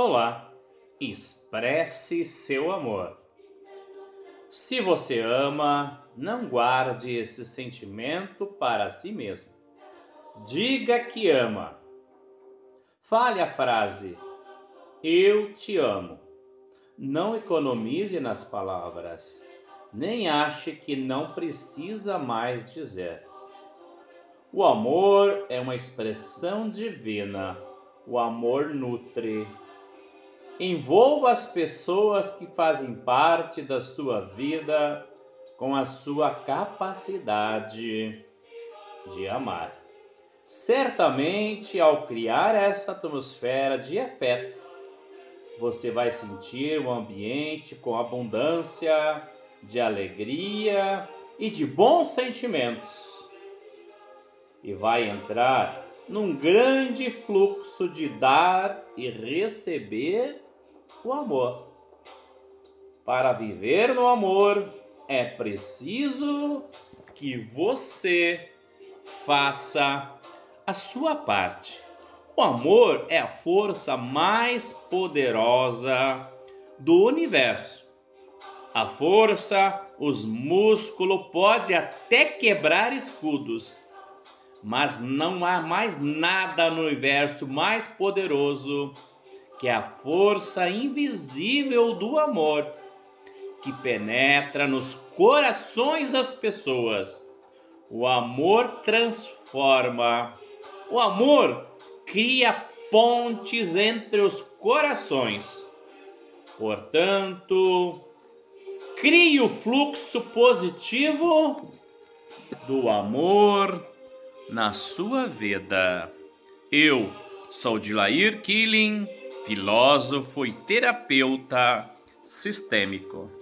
Olá, expresse seu amor. Se você ama, não guarde esse sentimento para si mesmo. Diga que ama. Fale a frase: Eu te amo. Não economize nas palavras, nem ache que não precisa mais dizer. O amor é uma expressão divina. O amor nutre. Envolva as pessoas que fazem parte da sua vida com a sua capacidade de amar. Certamente, ao criar essa atmosfera de afeto, você vai sentir um ambiente com abundância de alegria e de bons sentimentos. E vai entrar num grande fluxo de dar e receber o amor. Para viver no amor, é preciso que você faça a sua parte. O amor é a força mais poderosa do universo. A força, os músculos pode até quebrar escudos, mas não há mais nada no universo mais poderoso que é a força invisível do amor que penetra nos corações das pessoas. O amor transforma. O amor cria pontes entre os corações. Portanto, crie o fluxo positivo do amor na sua vida. Eu sou Dilair Killing filósofo e terapeuta sistêmico.